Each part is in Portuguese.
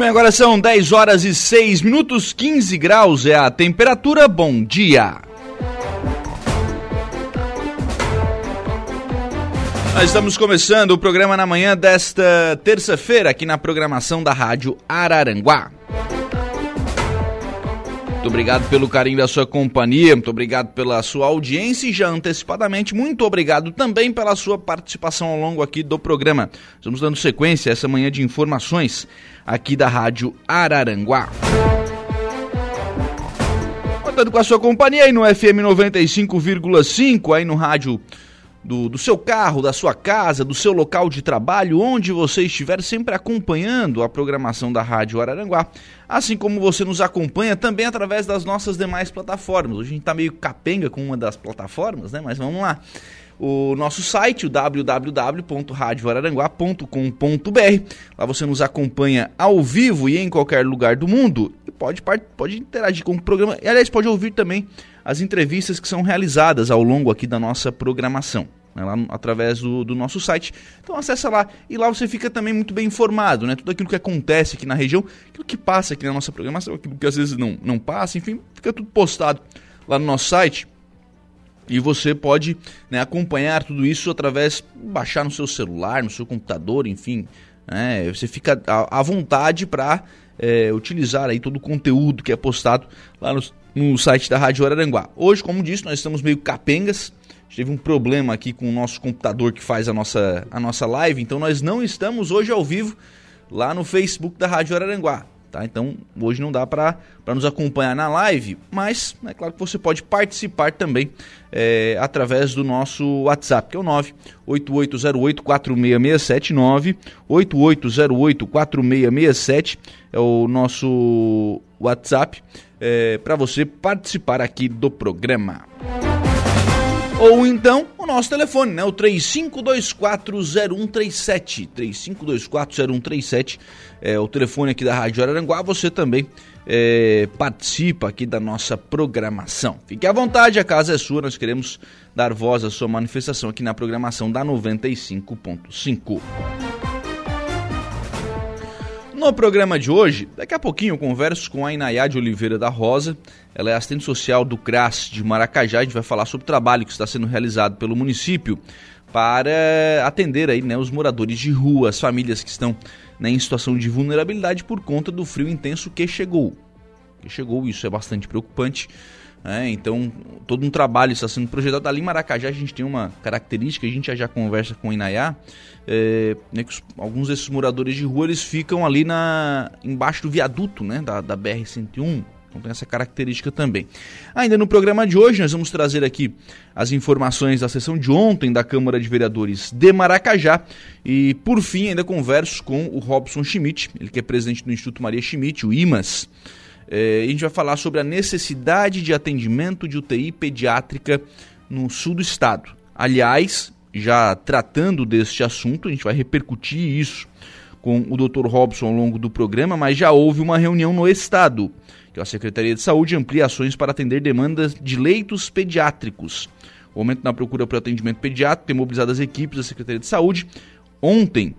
bem, agora são 10 horas e 6 minutos, 15 graus é a temperatura. Bom dia. Nós estamos começando o programa na manhã desta terça-feira aqui na programação da Rádio Araranguá. Muito obrigado pelo carinho da sua companhia, muito obrigado pela sua audiência e já antecipadamente, muito obrigado também pela sua participação ao longo aqui do programa. Estamos dando sequência a essa manhã de informações aqui da Rádio Araranguá. Contando com a sua companhia aí no FM 95,5, aí no rádio do, do seu carro, da sua casa, do seu local de trabalho, onde você estiver, sempre acompanhando a programação da Rádio Araranguá. Assim como você nos acompanha também através das nossas demais plataformas. Hoje a gente está meio capenga com uma das plataformas, né? Mas vamos lá o nosso site, o www.radioararanguá.com.br. Lá você nos acompanha ao vivo e em qualquer lugar do mundo e pode, pode interagir com o programa. E, aliás, pode ouvir também as entrevistas que são realizadas ao longo aqui da nossa programação. Né, lá através do, do, nosso site. Então acessa lá e lá você fica também muito bem informado, né? Tudo aquilo que acontece aqui na região, aquilo que passa aqui na nossa programação, aquilo que às vezes não, não passa, enfim, fica tudo postado lá no nosso site. E você pode né, acompanhar tudo isso através, baixar no seu celular, no seu computador, enfim. Né, você fica à vontade para é, utilizar aí todo o conteúdo que é postado lá no, no site da Rádio Araranguá. Hoje, como disse, nós estamos meio capengas. Teve um problema aqui com o nosso computador que faz a nossa, a nossa live, então nós não estamos hoje ao vivo lá no Facebook da Rádio Araranguá. Tá? Então, hoje não dá para nos acompanhar na live, mas é claro que você pode participar também é, através do nosso WhatsApp, que é o 98808-4667, 98808-4667 é o nosso WhatsApp é, para você participar aqui do programa. Ou então o nosso telefone, né? O 35240137. 35240137 é o telefone aqui da Rádio Araranguá. Você também é, participa aqui da nossa programação. Fique à vontade, a casa é sua. Nós queremos dar voz à sua manifestação aqui na programação da 95.5. No programa de hoje, daqui a pouquinho eu converso com a Inayá de Oliveira da Rosa. Ela é assistente social do CRAS de Maracajá. A gente vai falar sobre o trabalho que está sendo realizado pelo município para atender aí, né, os moradores de rua, as famílias que estão né, em situação de vulnerabilidade por conta do frio intenso que chegou. Que chegou, isso é bastante preocupante. É, então, todo um trabalho está sendo projetado. Ali em Maracajá, a gente tem uma característica, a gente já, já conversa com o Inayá, é, né, que os, alguns desses moradores de rua eles ficam ali na, embaixo do viaduto né, da, da BR-101. Então tem essa característica também. Ainda no programa de hoje, nós vamos trazer aqui as informações da sessão de ontem da Câmara de Vereadores de Maracajá. E, por fim, ainda converso com o Robson Schmidt, ele que é presidente do Instituto Maria Schmidt, o IMAS. É, a gente vai falar sobre a necessidade de atendimento de UTI pediátrica no sul do estado. Aliás, já tratando deste assunto, a gente vai repercutir isso com o Dr. Robson ao longo do programa, mas já houve uma reunião no estado, que a Secretaria de Saúde amplia ações para atender demandas de leitos pediátricos. O aumento na procura por atendimento pediátrico tem mobilizado as equipes da Secretaria de Saúde. Ontem,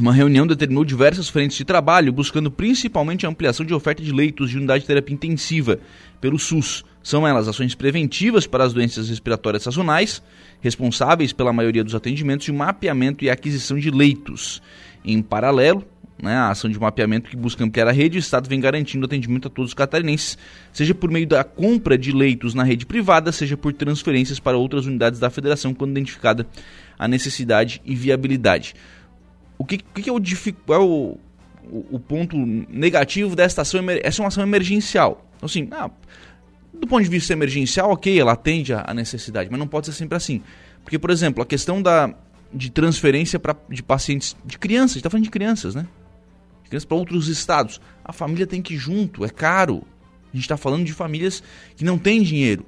uma reunião determinou diversas frentes de trabalho, buscando principalmente a ampliação de oferta de leitos de unidade de terapia intensiva pelo SUS. São elas ações preventivas para as doenças respiratórias sazonais, responsáveis pela maioria dos atendimentos, e mapeamento e aquisição de leitos. Em paralelo, né, a ação de mapeamento que busca ampliar a rede, o Estado vem garantindo atendimento a todos os catarinenses, seja por meio da compra de leitos na rede privada, seja por transferências para outras unidades da federação, quando identificada a necessidade e viabilidade. O que, que é, o, é o, o, o, ponto negativo desta ação? Essa é uma ação emergencial. Então, assim, ah, do ponto de vista emergencial, ok, ela atende a necessidade, mas não pode ser sempre assim. Porque, por exemplo, a questão da, de transferência pra, de pacientes, de crianças, a gente está falando de crianças, né? De crianças para outros estados. A família tem que ir junto, é caro. A gente está falando de famílias que não têm dinheiro.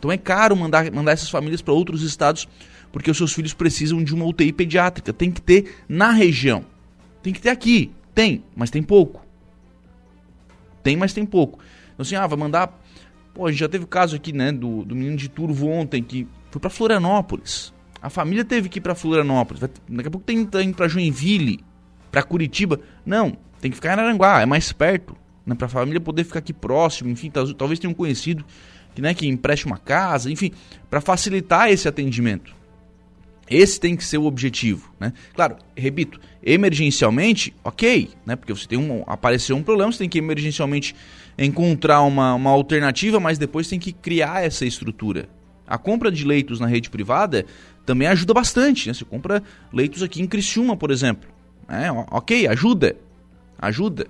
Então é caro mandar, mandar essas famílias para outros estados porque os seus filhos precisam de uma UTI pediátrica. Tem que ter na região. Tem que ter aqui. Tem, mas tem pouco. Tem, mas tem pouco. Então assim, ah, vai mandar. Pô, a gente já teve o caso aqui, né, do, do menino de Turvo ontem que foi para Florianópolis. A família teve que ir para Florianópolis. Daqui a pouco tem que ir para Joinville, para Curitiba. Não, tem que ficar em Aranguá, é mais perto, né, para a família poder ficar aqui próximo, enfim, talvez tenha um conhecido que, né, que empreste uma casa, enfim, para facilitar esse atendimento. Esse tem que ser o objetivo, né? Claro, repito, emergencialmente, ok, né? Porque você tem um, apareceu um problema, você tem que emergencialmente encontrar uma, uma alternativa, mas depois tem que criar essa estrutura. A compra de leitos na rede privada também ajuda bastante, né? Você compra leitos aqui em Criciúma, por exemplo. É, ok, ajuda, ajuda.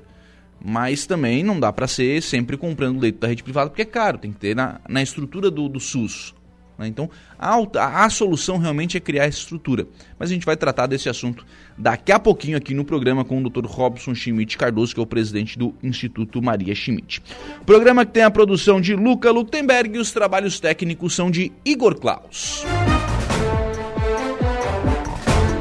Mas também não dá para ser sempre comprando leito da rede privada porque é caro, tem que ter na, na estrutura do, do SUS. Né? Então, a, a, solução realmente é criar essa estrutura. Mas a gente vai tratar desse assunto daqui a pouquinho aqui no programa com o Dr. Robson Schmidt Cardoso, que é o presidente do Instituto Maria Schmidt. Programa que tem a produção de Luca Lutemberg e os trabalhos técnicos são de Igor Klaus.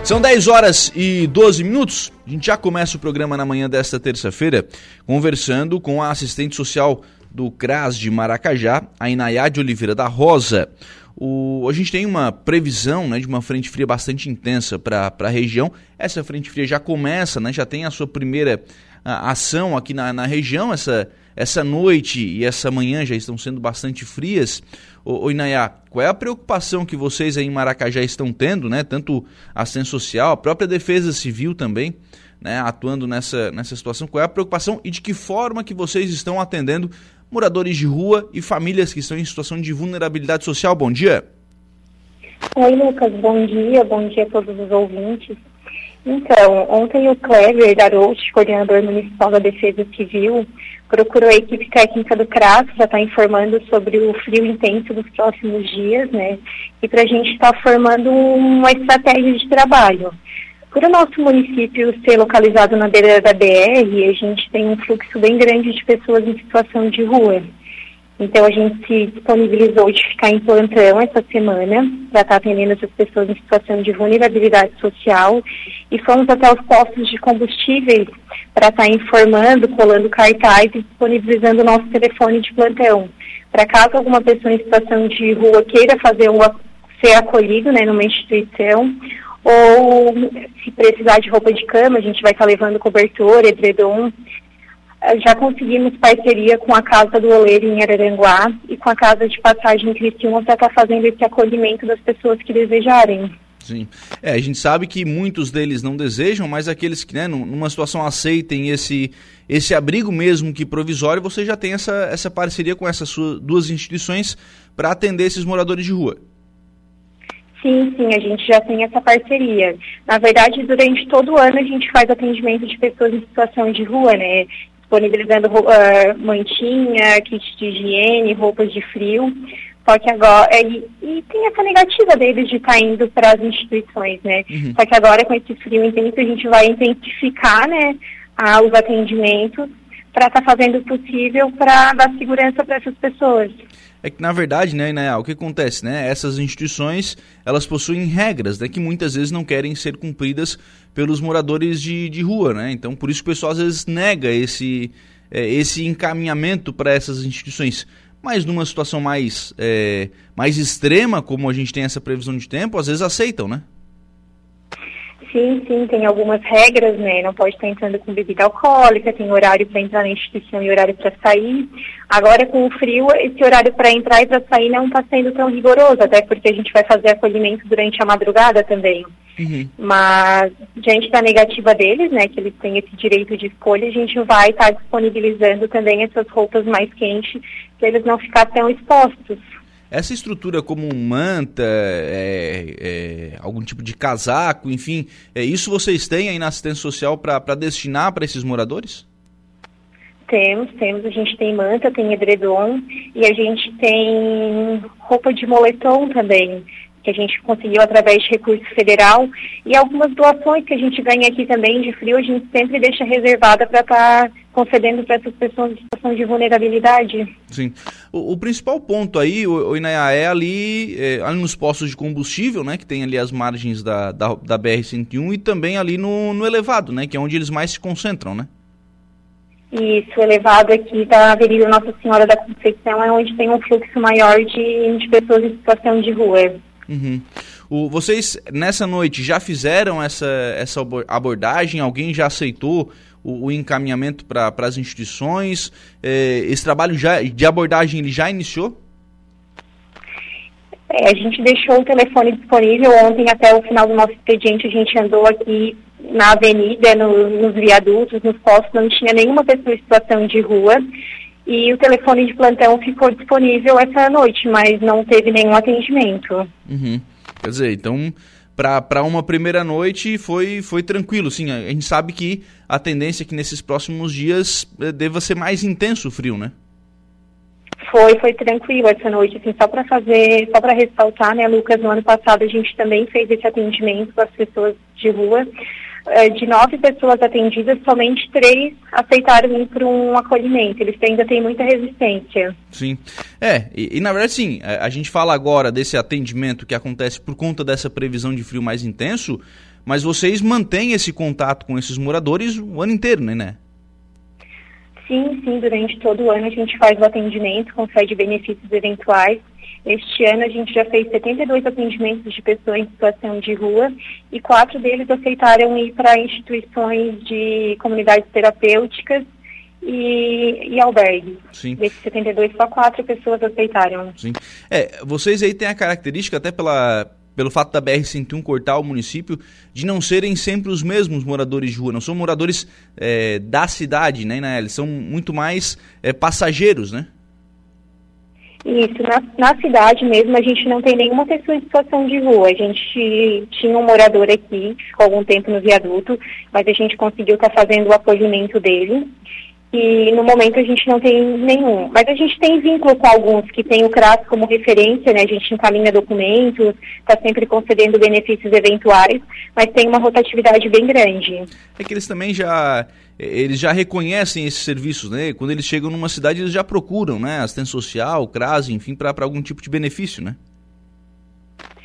São 10 horas e 12 minutos. A gente já começa o programa na manhã desta terça-feira conversando com a assistente social do CRAS de Maracajá, a Inayade Oliveira da Rosa. O, a gente tem uma previsão né, de uma frente fria bastante intensa para a região. Essa frente fria já começa, né, já tem a sua primeira a, ação aqui na, na região. Essa, essa noite e essa manhã já estão sendo bastante frias. Ô, Inayá, qual é a preocupação que vocês aí em Maracajá estão tendo, né? Tanto a assistência social, a própria defesa civil também, né? Atuando nessa, nessa situação. Qual é a preocupação e de que forma que vocês estão atendendo moradores de rua e famílias que estão em situação de vulnerabilidade social? Bom dia. Oi, Lucas. Bom dia. Bom dia a todos os ouvintes. Então, ontem o Clever Darouche, coordenador municipal da Defesa Civil, procurou a equipe técnica do CRAS, já está informando sobre o frio intenso dos próximos dias, né? E para a gente estar tá formando uma estratégia de trabalho. Por o nosso município ser localizado na beira da BR, a gente tem um fluxo bem grande de pessoas em situação de rua. Então a gente se disponibilizou de ficar em plantão essa semana para estar tá atendendo essas pessoas em situação de vulnerabilidade social e fomos até os postos de combustíveis para estar tá informando, colando cartaz e disponibilizando o nosso telefone de plantão. Para caso alguma pessoa em situação de rua queira fazer uma, ser acolhido né, numa instituição ou se precisar de roupa de cama, a gente vai estar tá levando cobertor, edredom, já conseguimos parceria com a Casa do Oleiro em Araranguá e com a Casa de Passagem em Criciúma para estar tá fazendo esse acolhimento das pessoas que desejarem. Sim. É, a gente sabe que muitos deles não desejam, mas aqueles que, né, numa situação aceitem esse, esse abrigo mesmo que provisório, você já tem essa, essa parceria com essas duas instituições para atender esses moradores de rua. Sim, sim, a gente já tem essa parceria. Na verdade, durante todo o ano a gente faz atendimento de pessoas em situação de rua, né? Disponibilizando uh, mantinha, kit de higiene, roupas de frio. Só que agora. E, e tem essa negativa deles de estar tá indo para as instituições, né? Uhum. Só que agora, com esse frio intenso, a gente vai intensificar né, a, os atendimentos para estar tá fazendo o possível para dar segurança para essas pessoas. É que na verdade, né, né, o que acontece, né? Essas instituições, elas possuem regras, né, que muitas vezes não querem ser cumpridas pelos moradores de, de rua, né? Então, por isso o pessoal às vezes nega esse, é, esse encaminhamento para essas instituições. Mas numa situação mais, é, mais extrema, como a gente tem essa previsão de tempo, às vezes aceitam, né? Sim, sim, tem algumas regras, né? Não pode estar entrando com bebida alcoólica, tem horário para entrar na instituição e horário para sair. Agora, com o frio, esse horário para entrar e para sair não está sendo tão rigoroso, até porque a gente vai fazer acolhimento durante a madrugada também. Uhum. Mas, diante da negativa deles, né, que eles têm esse direito de escolha, a gente vai estar tá disponibilizando também essas roupas mais quentes para eles não ficarem tão expostos. Essa estrutura como manta, é, é, algum tipo de casaco, enfim, é, isso vocês têm aí na assistência social para destinar para esses moradores? Temos, temos. A gente tem manta, tem edredom e a gente tem roupa de moletom também que a gente conseguiu através de recurso federal e algumas doações que a gente ganha aqui também de frio, a gente sempre deixa reservada para estar tá concedendo para essas pessoas em situação de vulnerabilidade. Sim. O, o principal ponto aí, o, o Inaya, é ali, é, ali nos postos de combustível, né, que tem ali as margens da, da, da BR-101 e também ali no, no elevado, né, que é onde eles mais se concentram, né? Isso, o elevado aqui da Avenida Nossa Senhora da Conceição é onde tem um fluxo maior de, de pessoas em situação de rua. Uhum. O, vocês, nessa noite, já fizeram essa, essa abordagem? Alguém já aceitou o, o encaminhamento para as instituições? É, esse trabalho já, de abordagem ele já iniciou? É, a gente deixou o telefone disponível ontem até o final do nosso expediente. A gente andou aqui na avenida, no, nos viadutos, nos postos, não tinha nenhuma pessoa em situação de rua. E o telefone de plantão ficou disponível essa noite, mas não teve nenhum atendimento. Uhum. Quer dizer, então, para uma primeira noite foi, foi tranquilo. Sim, a gente sabe que a tendência é que nesses próximos dias eh, deva ser mais intenso o frio, né? Foi, foi tranquilo essa noite, assim, só para fazer, só para ressaltar, né, Lucas, no ano passado a gente também fez esse atendimento para as pessoas de rua. Eh, de nove pessoas atendidas, somente três aceitaram ir para um acolhimento. Eles ainda têm muita resistência. Sim. É, e, e, na verdade, sim, a, a gente fala agora desse atendimento que acontece por conta dessa previsão de frio mais intenso, mas vocês mantêm esse contato com esses moradores o ano inteiro, né? né? Sim, sim, durante todo o ano a gente faz o atendimento, concede benefícios eventuais. Este ano a gente já fez 72 atendimentos de pessoas em situação de rua e quatro deles aceitaram ir para instituições de comunidades terapêuticas e, e albergues. Sim. Desses 72, só quatro pessoas aceitaram. Sim. É, vocês aí têm a característica, até pela, pelo fato da BR-101 cortar o município, de não serem sempre os mesmos moradores de rua, não são moradores é, da cidade, né, né? Eles são muito mais é, passageiros, né? Isso, na, na, cidade mesmo a gente não tem nenhuma pessoa em situação de rua. A gente tinha um morador aqui, ficou algum tempo no viaduto, mas a gente conseguiu estar tá fazendo o acolhimento dele e no momento a gente não tem nenhum. Mas a gente tem vínculo com alguns que tem o CRAS como referência, né? A gente encaminha documentos, está sempre concedendo benefícios eventuais, mas tem uma rotatividade bem grande. É que eles também já eles já reconhecem esses serviços, né? Quando eles chegam numa cidade, eles já procuram, né? Assistência social, CRAS, enfim, para algum tipo de benefício, né?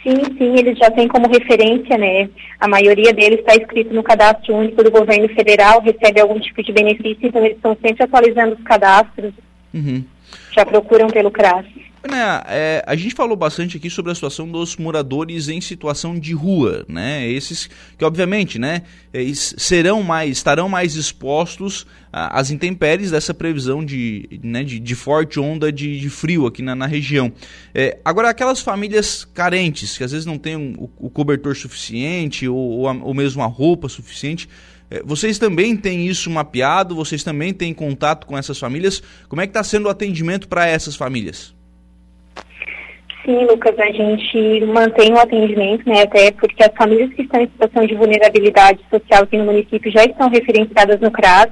Sim, sim, eles já têm como referência, né? A maioria deles está inscrito no cadastro único do governo federal, recebe algum tipo de benefício, então eles estão sempre atualizando os cadastros. Uhum. Já procuram pelo CRAS. Né, é, a gente falou bastante aqui sobre a situação dos moradores em situação de rua, né? Esses que obviamente, né, serão mais, estarão mais expostos às intempéries dessa previsão de, né, de, de forte onda de, de, frio aqui na, na região. É, agora, aquelas famílias carentes que às vezes não têm o, o cobertor suficiente ou, ou, a, ou mesmo a roupa suficiente, é, vocês também têm isso mapeado? Vocês também têm contato com essas famílias? Como é que está sendo o atendimento para essas famílias? Sim, Lucas, a gente mantém o atendimento, né, até porque as famílias que estão em situação de vulnerabilidade social aqui no município já estão referenciadas no CRAS.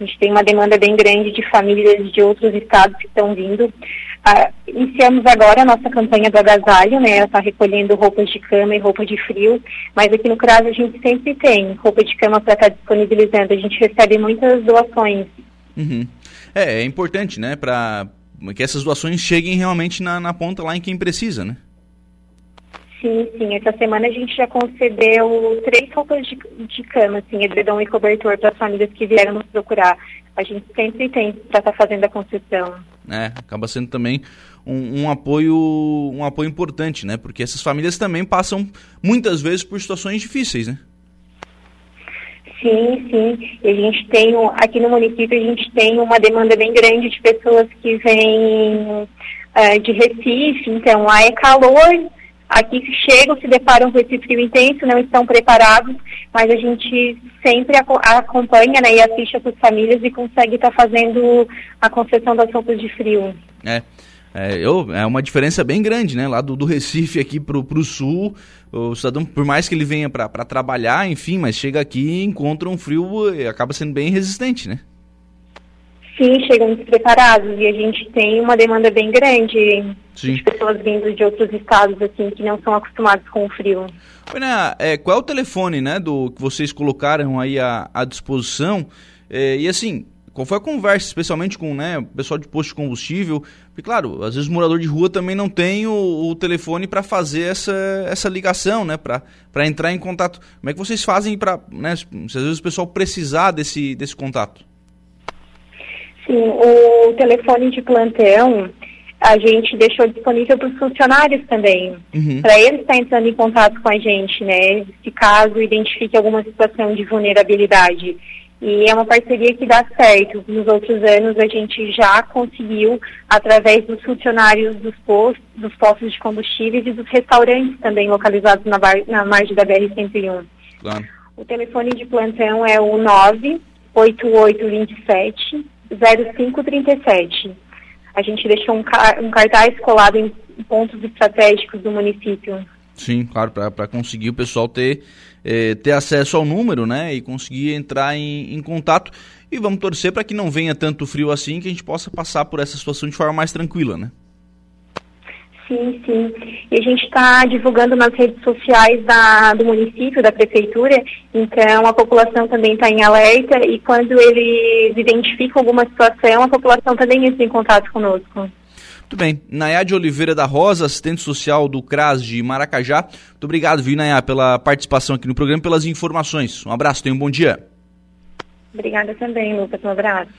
A gente tem uma demanda bem grande de famílias de outros estados que estão vindo. Ah, iniciamos agora a nossa campanha do agasalho, né, está recolhendo roupas de cama e roupa de frio, mas aqui no CRAS a gente sempre tem roupa de cama para estar tá disponibilizando. A gente recebe muitas doações. Uhum. É, é importante, né, para que essas doações cheguem realmente na, na ponta lá em quem precisa, né? Sim, sim. Essa semana a gente já concedeu três roupas de, de cama, assim, edredom e cobertor para as famílias que vieram nos procurar. A gente sempre tem para estar tá fazendo a concessão. É, acaba sendo também um, um, apoio um apoio importante, né? Porque essas famílias também passam muitas vezes por situações difíceis, né? Sim, sim. A gente tem, aqui no município, a gente tem uma demanda bem grande de pessoas que vêm uh, de Recife, então lá é calor, aqui chegam, se deparam com esse frio intenso, não estão preparados, mas a gente sempre acompanha né, e assiste as famílias e consegue estar tá fazendo a concessão das roupas de frio. É. É, eu, é uma diferença bem grande, né? Lá do, do Recife aqui pro, pro sul, o cidadão, por mais que ele venha para trabalhar, enfim, mas chega aqui e encontra um frio e acaba sendo bem resistente, né? Sim, chegam despreparados e a gente tem uma demanda bem grande Sim. de pessoas vindo de outros estados, assim, que não são acostumados com o frio. Ana, é, qual é o telefone, né, do que vocês colocaram aí à, à disposição? É, e assim, qual foi a conversa, especialmente com né, o pessoal de posto de combustível? Porque, claro, às vezes o morador de rua também não tem o, o telefone para fazer essa, essa ligação, né? Para entrar em contato. Como é que vocês fazem para, né, se às vezes o pessoal precisar desse, desse contato? Sim, o telefone de plantão a gente deixou disponível para os funcionários também, uhum. para eles estar entrando em contato com a gente, né? Se caso identifique alguma situação de vulnerabilidade. E é uma parceria que dá certo. Nos outros anos a gente já conseguiu, através dos funcionários dos postos, dos postos de combustíveis e dos restaurantes também localizados na, bar, na margem da BR-101. Claro. O telefone de plantão é o 98827 0537. A gente deixou um, um cartaz colado em pontos estratégicos do município. Sim, claro, para conseguir o pessoal ter, eh, ter acesso ao número, né? E conseguir entrar em, em contato. E vamos torcer para que não venha tanto frio assim, que a gente possa passar por essa situação de forma mais tranquila, né? Sim, sim. E a gente está divulgando nas redes sociais da, do município, da prefeitura, então a população também está em alerta e quando eles identificam alguma situação, a população também entra em contato conosco. Muito bem. Nayade Oliveira da Rosa, assistente social do CRAS de Maracajá. Muito obrigado, viu, Nayá, pela participação aqui no programa pelas informações. Um abraço, tenha um bom dia. Obrigada também, Lucas. Um abraço.